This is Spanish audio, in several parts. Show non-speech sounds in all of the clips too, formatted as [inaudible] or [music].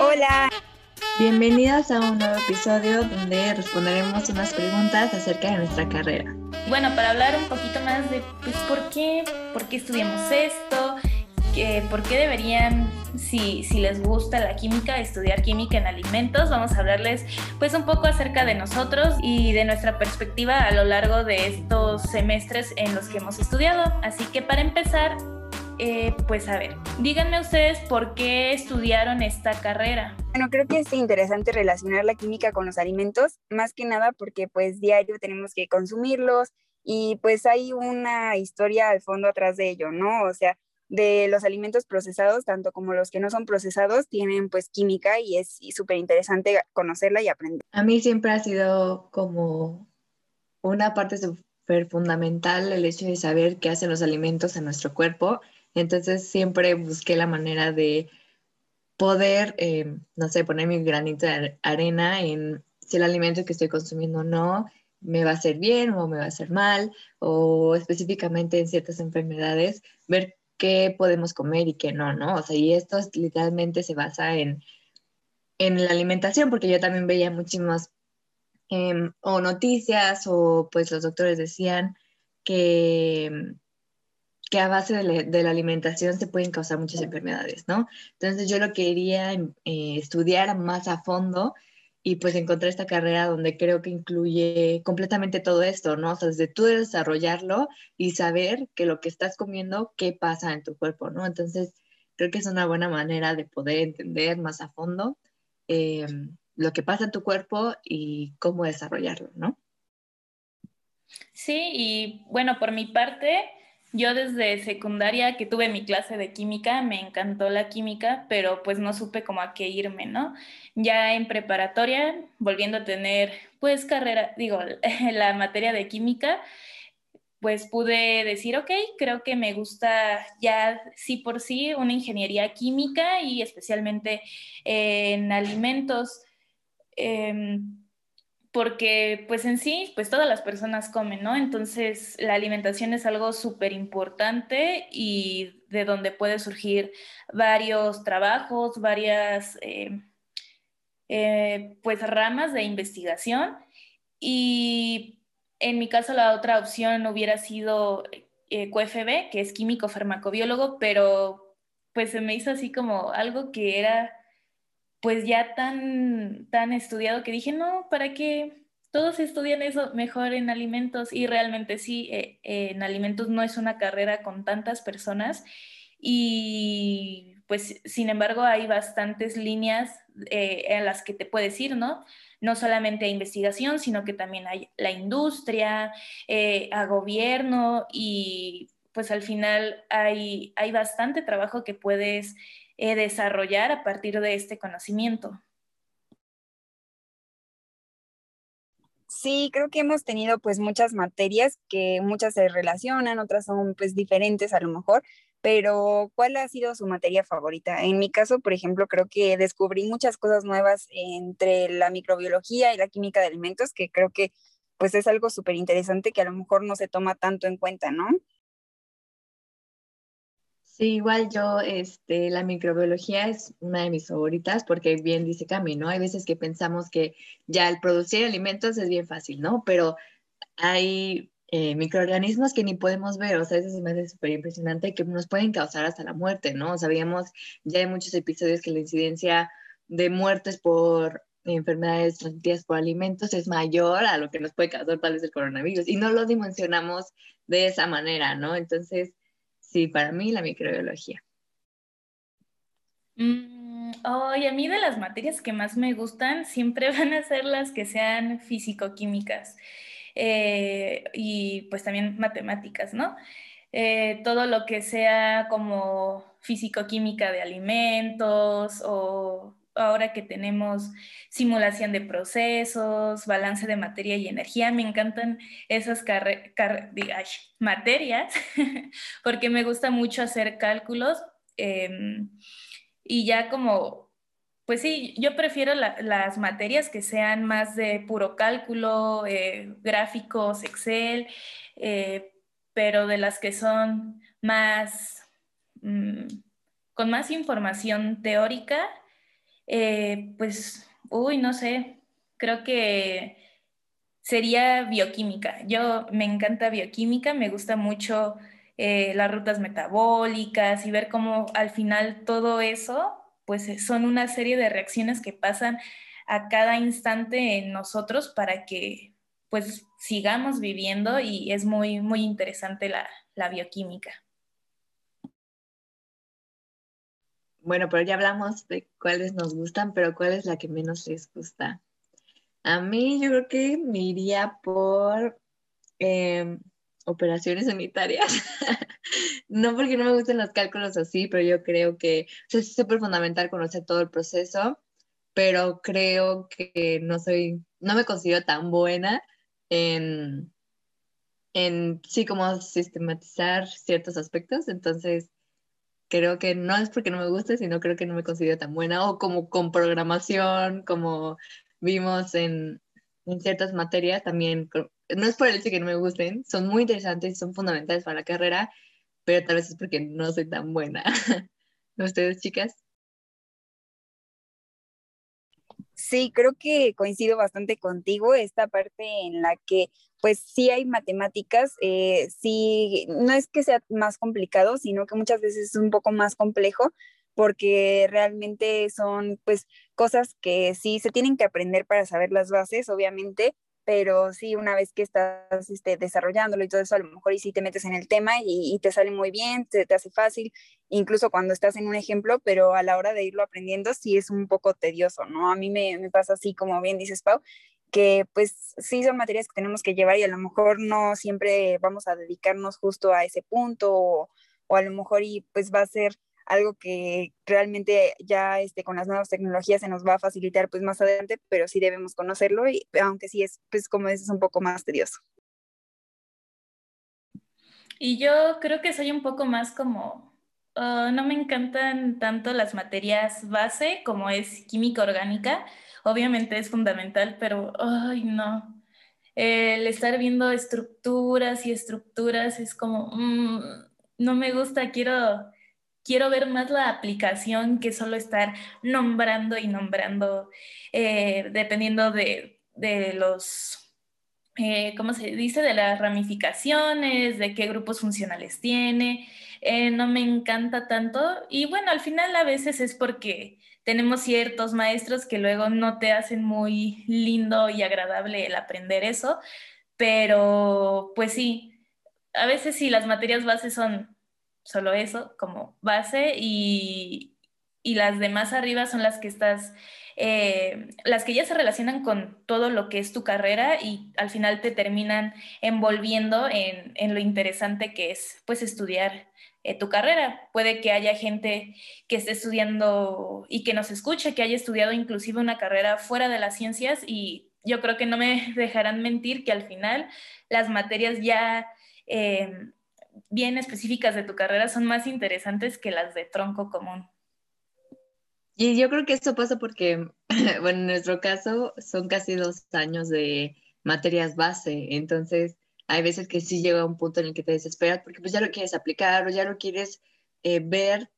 Hola. Bienvenidos a un nuevo episodio donde responderemos unas preguntas acerca de nuestra carrera. Bueno, para hablar un poquito más de pues, por qué, por qué estudiamos esto, por qué deberían, si, si, les gusta la química, estudiar química en alimentos. Vamos a hablarles pues un poco acerca de nosotros y de nuestra perspectiva a lo largo de estos semestres en los que hemos estudiado. Así que para empezar, eh, pues a ver, díganme ustedes por qué estudiaron esta carrera. Bueno, creo que es interesante relacionar la química con los alimentos, más que nada porque pues diario tenemos que consumirlos y pues hay una historia al fondo atrás de ello, ¿no? O sea, de los alimentos procesados, tanto como los que no son procesados, tienen pues química y es súper interesante conocerla y aprender. A mí siempre ha sido como una parte súper fundamental el hecho de saber qué hacen los alimentos en nuestro cuerpo entonces siempre busqué la manera de poder, eh, no sé, poner mi granito de arena en si el alimento que estoy consumiendo o no me va a hacer bien o me va a hacer mal, o específicamente en ciertas enfermedades, ver qué podemos comer y qué no, ¿no? O sea, y esto literalmente se basa en, en la alimentación, porque yo también veía muchísimas em, o noticias o pues los doctores decían que que a base de la, alimentación se pueden causar muchas enfermedades, ¿no? Entonces yo lo quería eh, estudiar más a fondo y pues encontré esta carrera donde creo que incluye completamente todo esto, ¿no? O sea, desde tú desarrollarlo y saber que lo que estás comiendo, qué pasa en tu cuerpo, ¿no? Entonces creo que es una buena manera de poder entender más a fondo eh, lo que pasa en tu cuerpo y cómo desarrollarlo, ¿no? Sí, y bueno, por mi parte, yo desde secundaria que tuve mi clase de química, me encantó la química, pero pues no supe cómo a qué irme, ¿no? Ya en preparatoria, volviendo a tener pues carrera, digo, [laughs] la materia de química, pues pude decir, ok, creo que me gusta ya sí por sí una ingeniería química y especialmente en alimentos. Em, porque pues en sí, pues todas las personas comen, ¿no? Entonces la alimentación es algo súper importante y de donde puede surgir varios trabajos, varias eh, eh, pues ramas de investigación y en mi caso la otra opción hubiera sido eh, QFB, que es químico farmacobiólogo, pero pues se me hizo así como algo que era pues ya tan, tan estudiado que dije, no, ¿para qué? Todos estudian eso mejor en alimentos y realmente sí, eh, en alimentos no es una carrera con tantas personas y pues sin embargo hay bastantes líneas eh, en las que te puedes ir, ¿no? No solamente a investigación, sino que también hay la industria, eh, a gobierno y pues al final hay, hay bastante trabajo que puedes eh, desarrollar a partir de este conocimiento. Sí, creo que hemos tenido pues muchas materias que muchas se relacionan, otras son pues diferentes a lo mejor, pero ¿cuál ha sido su materia favorita? En mi caso, por ejemplo, creo que descubrí muchas cosas nuevas entre la microbiología y la química de alimentos, que creo que pues es algo súper interesante que a lo mejor no se toma tanto en cuenta, ¿no? Sí, igual yo, este, la microbiología es una de mis favoritas porque bien dice Cami, ¿no? Hay veces que pensamos que ya el producir alimentos es bien fácil, ¿no? Pero hay eh, microorganismos que ni podemos ver, o sea, eso se me hace súper impresionante que nos pueden causar hasta la muerte, ¿no? Sabíamos ya hay muchos episodios que la incidencia de muertes por enfermedades transmitidas por alimentos es mayor a lo que nos puede causar tal vez el coronavirus y no lo dimensionamos de esa manera, ¿no? Entonces, Sí, para mí la microbiología. Mm, a mí de las materias que más me gustan siempre [laughs] van a ser las que sean físico-químicas eh, y pues también matemáticas, ¿no? Eh, todo lo que sea como físico-química de alimentos o ahora que tenemos simulación de procesos, balance de materia y energía, me encantan esas materias [laughs] porque me gusta mucho hacer cálculos em, y ya como, pues sí, yo prefiero las materias que sean más de puro cálculo, eh, gráficos, Excel, eh, pero de las que son más, mm, con más información teórica Eh, pues, uy, no sé, creo que sería bioquímica. Yo me encanta bioquímica, me gusta mucho eh, las rutas metabólicas y ver cómo al final todo eso, pues son una serie de reacciones que pasan a cada instante en nosotros para que pues sigamos viviendo y es muy, muy interesante la bioquímica. Bueno, pero ya hablamos de cuáles nos gustan, pero ¿cuál es la que menos les gusta? A mí yo creo que me iría por em, operaciones sanitarias. [laughs] no porque no me gusten los cálculos así, pero yo creo que es súper fundamental conocer todo el proceso, pero creo que no soy, no me considero tan buena en, en sí, como sistematizar ciertos aspectos. Entonces, creo que no es porque no me guste, sino creo que no me considero tan buena. O como con programación, como vimos en, en ciertas materias, también, no es por el hecho que no me gusten, son muy interesantes, son fundamentales para la carrera, pero tal vez es porque no soy tan buena. [laughs] ¿Ustedes, chicas? Sí, creo que coincido bastante contigo, esta parte en la que pues sí hay matemáticas, eh, sí, no es que sea más complicado, sino que muchas veces es un poco más complejo porque realmente son pues cosas que sí se tienen que aprender para saber las bases, obviamente, pero sí, una vez que estás este, desarrollándolo y todo eso, a lo mejor y sí te metes en el tema y, te sale muy bien, te, te, hace fácil, incluso cuando estás en un ejemplo, pero a la hora de irlo aprendiendo sí es un poco tedioso, ¿no? A mí me, me pasa así, como bien dices, Pau, que pues sí son materias que tenemos que llevar y a lo mejor no siempre vamos a dedicarnos justo a ese punto o, o a lo mejor y pues va a ser algo que realmente ya este, con las nuevas tecnologías se nos va a facilitar pues más adelante, pero sí debemos conocerlo, y, aunque sí es, pues como dices, un poco más tedioso. Y yo creo que soy un poco más como, ah, no me encantan tanto las materias base como es química orgánica, obviamente es fundamental, pero, ay, no. El estar viendo estructuras y estructuras es como, mm, no me gusta, quiero quiero ver más la aplicación que solo estar nombrando y nombrando, eh, dependiendo de, los, eh, ¿cómo se dice? De las ramificaciones, de qué grupos funcionales tiene. Eh, no me encanta tanto. Y bueno, al final a veces es porque tenemos ciertos maestros que luego no te hacen muy lindo y agradable el aprender eso, pero pues sí, a veces sí, las materias bases son solo eso como base y, y las demás arriba son las que estás, eh, las que ya se relacionan con todo lo que es tu carrera y al final te terminan envolviendo en, en lo interesante que es pues estudiar eh, tu carrera. Puede que haya gente que esté estudiando y que nos escuche, que haya estudiado inclusive una carrera fuera de las ciencias y yo creo que no me [laughs] dejarán mentir que al final las materias ya... Eh, bien específicas de tu carrera son más interesantes que las de tronco común. Y yo creo que esto pasa porque, [clears throat] bueno, en nuestro caso son casi dos años de materias base, entonces hay veces que sí llega un punto en el que te desesperas porque pues ya lo quieres aplicar o ya lo quieres eh, ver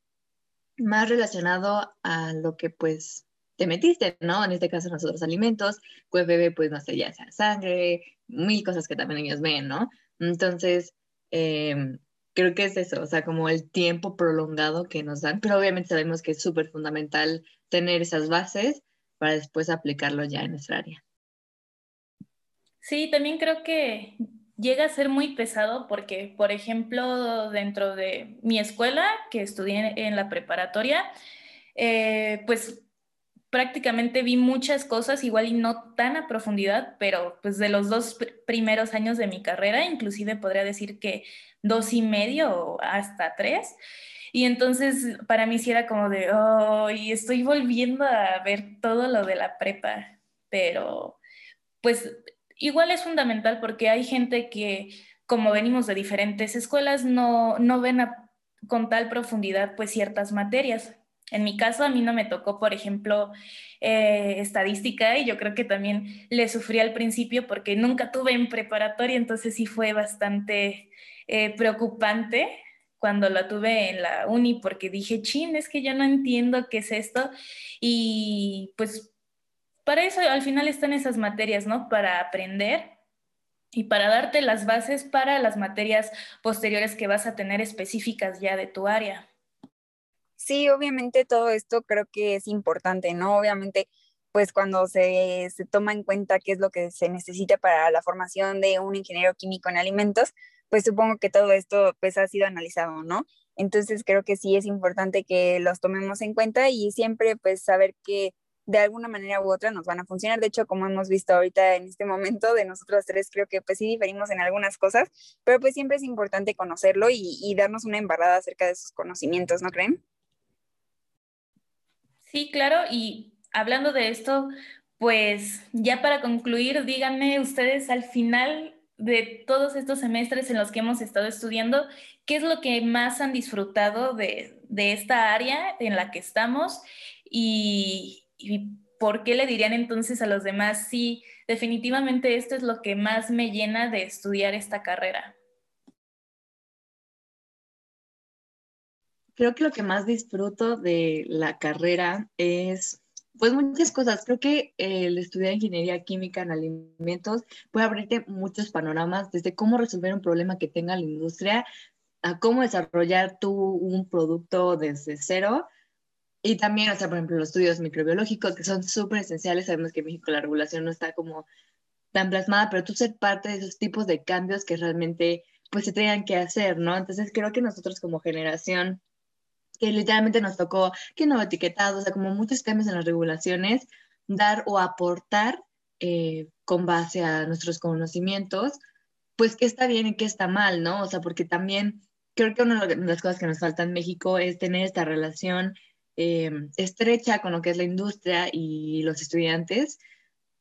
más relacionado a lo que pues te metiste, ¿no? En este caso nosotros alimentos, pues bebé pues no sé, ya sea sangre, mil cosas que también ellos ven, ¿no? Entonces, Em, creo que es eso, o sea, como el tiempo prolongado que nos dan, pero obviamente sabemos que es súper fundamental tener esas bases para después aplicarlo ya en nuestra área. Sí, también creo que llega a ser muy pesado porque, por ejemplo, dentro de mi escuela, que estudié en la preparatoria, eh, pues prácticamente vi muchas cosas, igual y no tan a profundidad, pero pues de los dos primeros años de mi carrera, inclusive podría decir que dos y medio o hasta tres. Y entonces para mí sí era como de, oh, y estoy volviendo a ver todo lo de la prepa, pero pues igual es fundamental porque hay gente que como venimos de diferentes escuelas no, no ven con tal profundidad pues ciertas materias. En mi caso, a mí no me tocó, por ejemplo, eh, estadística y yo creo que también le sufrí al principio porque nunca tuve en preparatoria, entonces sí fue bastante eh, preocupante cuando la tuve en la uni porque dije, chin, es que yo no entiendo qué es esto. Y pues para eso al final están esas materias, ¿no? Para aprender y para darte las bases para las materias posteriores que vas a tener específicas ya de tu área. Sí, obviamente todo esto creo que es importante, ¿no? Obviamente, pues cuando se, se toma en cuenta qué es lo que se necesita para la formación de un ingeniero químico en alimentos, pues supongo que todo esto pues ha sido analizado, ¿no? Entonces creo que sí es importante que los tomemos en cuenta y siempre pues saber que de alguna manera u otra nos van a funcionar. De hecho, como hemos visto ahorita en este momento, de nosotros tres creo que pues sí diferimos en algunas cosas, pero pues siempre es importante conocerlo y, y darnos una embarrada acerca de sus conocimientos, ¿no creen? Sí, claro, y hablando de esto, pues ya para concluir, díganme ustedes al final de todos estos semestres en los que hemos estado estudiando, ¿qué es lo que más han disfrutado de, de esta área en la que estamos? Y, ¿Y por qué le dirían entonces a los demás, sí, definitivamente esto es lo que más me llena de estudiar esta carrera? Creo que lo que más disfruto de la carrera es, pues muchas cosas. Creo que el estudiar ingeniería química en alimentos puede abrirte muchos panoramas, desde cómo resolver un problema que tenga la industria, a cómo desarrollar tú un producto desde cero, y también, o sea, por ejemplo, los estudios microbiológicos, que son súper esenciales. Sabemos que en México la regulación no está como tan plasmada, pero tú ser parte de esos tipos de cambios que realmente pues se tengan que hacer, ¿no? Entonces creo que nosotros como generación, que literalmente nos tocó que no etiquetado, o sea, como muchos temas en las regulaciones, dar o aportar eh, con base a nuestros conocimientos, pues qué está bien y qué está mal, ¿no? O sea, porque también creo que una de las cosas que nos falta en México es tener esta relación eh, estrecha con lo que es la industria y los estudiantes,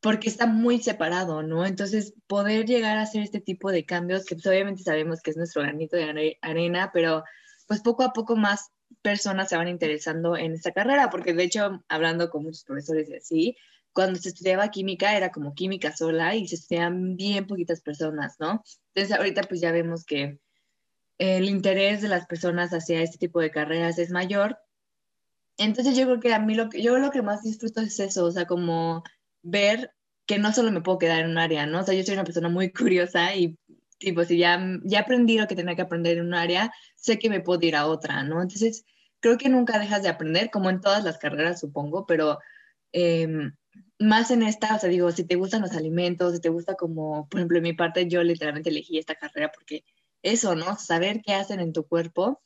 porque está muy separado, ¿no? Entonces, poder llegar a hacer este tipo de cambios, que pues, obviamente sabemos que es nuestro granito de arena, pero pues poco a poco más personas se van interesando en esta carrera, porque de hecho, hablando con muchos profesores y así, cuando se estudiaba química era como química sola y se estudiaban bien poquitas personas, ¿no? Entonces, ahorita pues ya vemos que el interés de las personas hacia este tipo de carreras es mayor entonces yo creo que a mí lo que, yo lo que más disfruto es eso, o sea, como ver que no solo me puedo quedar en un área, ¿no? O sea, yo soy una persona muy [laughs] curiosa y tipo, si ya, ya aprendí lo que tenía que aprender en un área, sé que me puedo ir a otra, ¿no? Entonces, creo que nunca dejas de aprender, como en todas las carreras, supongo, pero em, más en esta, o sea, digo, si te gustan los alimentos, si te gusta como, por ejemplo, en mi parte, yo literalmente elegí esta carrera porque eso, ¿no? Saber qué hacen en tu cuerpo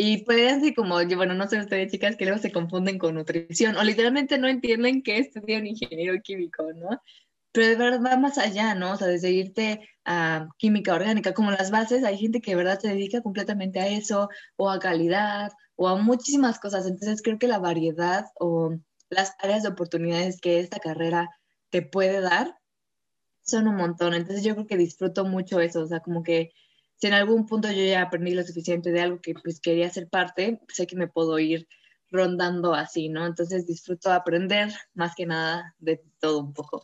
y puede así como, bueno, no sé ustedes chicas que luego se confunden con nutrición o literalmente no entienden qué estudia un ingeniero químico, ¿no? Pero de verdad va más allá, ¿no? O sea, desde irte a química orgánica, como las bases, hay gente que de verdad se dedica completamente a eso, o a calidad, o a muchísimas cosas. Entonces creo que la variedad o las áreas de oportunidades que esta carrera te puede dar son un montón. Entonces yo creo que disfruto mucho eso, o sea, como que si en algún punto yo ya aprendí lo suficiente de algo que pues quería ser parte, sé que me puedo ir rondando así, ¿no? Entonces disfruto aprender más que nada de todo un poco.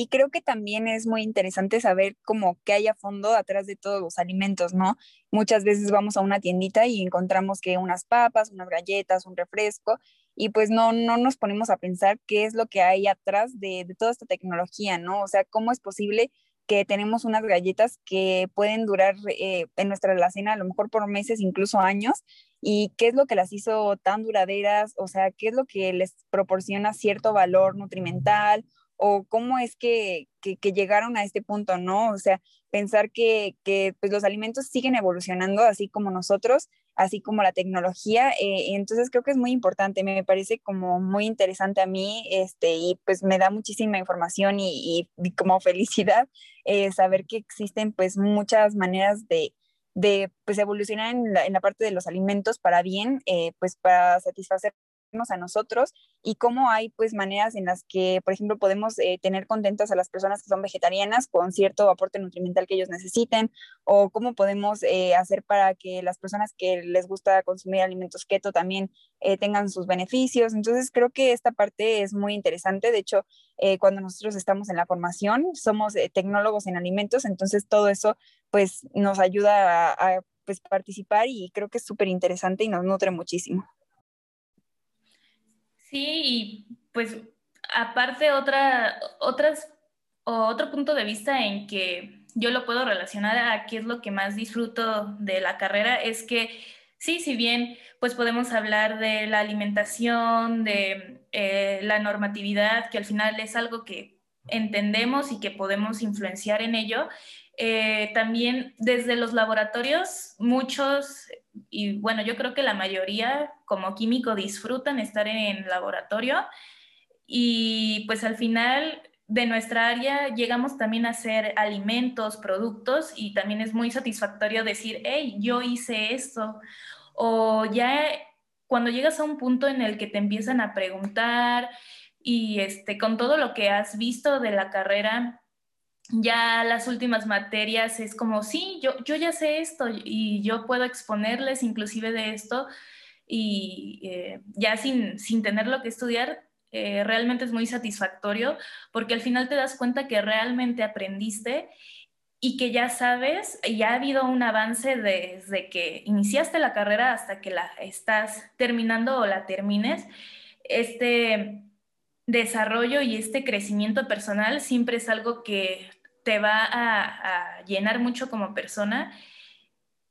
Y creo que también es muy interesante saber cómo qué hay a fondo atrás de todos los alimentos, ¿no? Muchas veces vamos a una tiendita y encontramos que unas papas, unas galletas, un refresco, y pues no, no nos ponemos a pensar qué es lo que hay atrás de, de toda esta tecnología, ¿no? O sea, cómo es posible que tenemos unas galletas que pueden durar eh, en nuestra alacena a lo mejor por meses, incluso años, y qué es lo que las hizo tan duraderas, o sea, qué es lo que les proporciona cierto valor nutrimental o cómo es que, que, llegaron a este punto, ¿no? O sea, pensar que, que pues los alimentos siguen evolucionando así como nosotros así como la tecnología. Eh, entonces creo que es muy importante, me parece como muy interesante a mí este, y pues me da muchísima información y, como [laughs] felicidad eh, saber que existen pues muchas maneras de, de pues evolucionar en la, en la, parte de los alimentos para bien, eh, pues para satisfacer a nosotros y cómo hay pues maneras en las que, por ejemplo, podemos eh, tener contentas a las personas que son vegetarianas con cierto aporte nutrimental que ellos necesiten o cómo podemos eh, hacer para que las personas que les gusta consumir alimentos keto también eh, tengan sus beneficios. Entonces creo que esta parte es muy interesante. De hecho, cuando nosotros estamos en la formación, somos tecnólogos en alimentos, entonces todo eso pues nos ayuda a, pues participar y creo que es súper interesante y nos nutre muchísimo. Sí, y pues aparte otra, otras, otro punto de vista en que yo lo puedo relacionar a qué es lo que más disfruto de la carrera es que sí, si bien pues podemos hablar de la alimentación, de eh, la normatividad, que al final es algo que entendemos y que podemos influenciar en ello, eh, también desde los laboratorios, muchos, y bueno, yo creo que la mayoría como químico disfrutan estar en laboratorio y pues al final de nuestra área llegamos también a hacer alimentos, productos y también es muy satisfactorio decir, hey, yo hice esto. O ya cuando llegas a un punto en el que te empiezan a preguntar y este, con todo lo que has visto de la carrera, ya las últimas materias es como, sí, yo, yo ya sé esto y yo puedo exponerles inclusive de esto y eh, ya sin, sin tener lo que estudiar, eh, realmente es muy satisfactorio porque al final te das cuenta que realmente aprendiste y que ya sabes, ya ha habido un avance desde que iniciaste la carrera hasta que la estás terminando o la termines. Este desarrollo y este crecimiento personal siempre es algo que te va a, llenar mucho como persona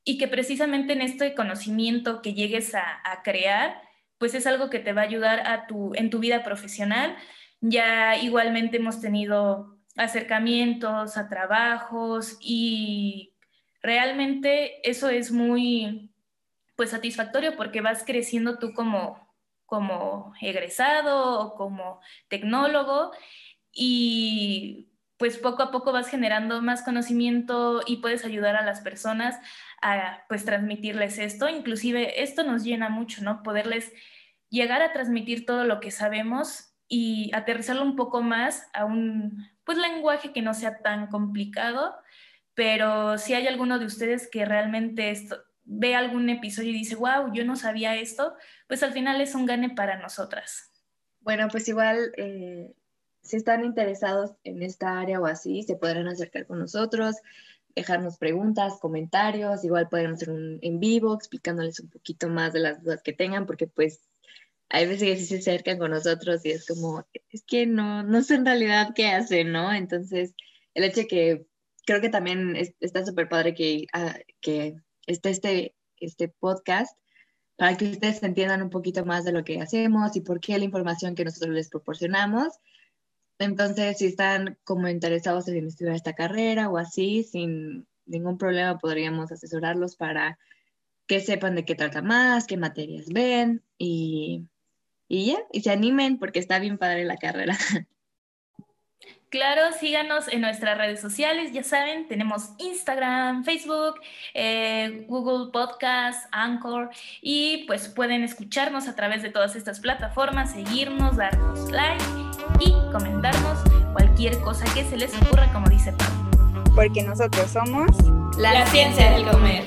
y que precisamente en este conocimiento que llegues a, a crear, pues es algo que te va a ayudar a tu, en tu vida profesional. Ya igualmente hemos tenido acercamientos a trabajos y realmente eso es muy pues satisfactorio porque vas creciendo tú como, como egresado o como tecnólogo y pues poco a poco vas generando más conocimiento y puedes ayudar a las personas a pues transmitirles esto. Inclusive esto nos llena mucho, ¿no? Poderles llegar a transmitir todo lo que sabemos y aterrizarlo un poco más a un pues lenguaje que no sea tan complicado, pero si hay alguno de ustedes que realmente esto, ve algún episodio y dice, wow, yo no sabía esto, pues al final es un gane para nosotras. Bueno, pues igual, eh, si están interesados en esta área o así, se podrán acercar con nosotros dejarnos preguntas, comentarios, igual podemos hacer un en vivo explicándoles un poquito más de las dudas que tengan, porque pues hay veces que sí se acercan con nosotros y es como, es que no, no sé en realidad qué hacen, ¿no? Entonces, el hecho que creo que también está súper padre que, uh, que esté este, este podcast para que ustedes entiendan un poquito más de lo que hacemos y por qué la información que nosotros les proporcionamos entonces, si están como interesados en estudiar esta carrera o así, sin ningún problema podríamos asesorarlos para que sepan de qué trata más, qué materias ven y, y ya, y se animen porque está bien padre la carrera. [laughs] Claro, síganos en nuestras redes sociales, ya saben, tenemos Instagram, Facebook, eh, Google Podcast, Anchor y pues pueden escucharnos a través de todas estas plataformas, seguirnos, darnos like y comentarnos cualquier cosa que se les ocurra, como dice Pablo. Porque nosotros somos la, ciencia del comer.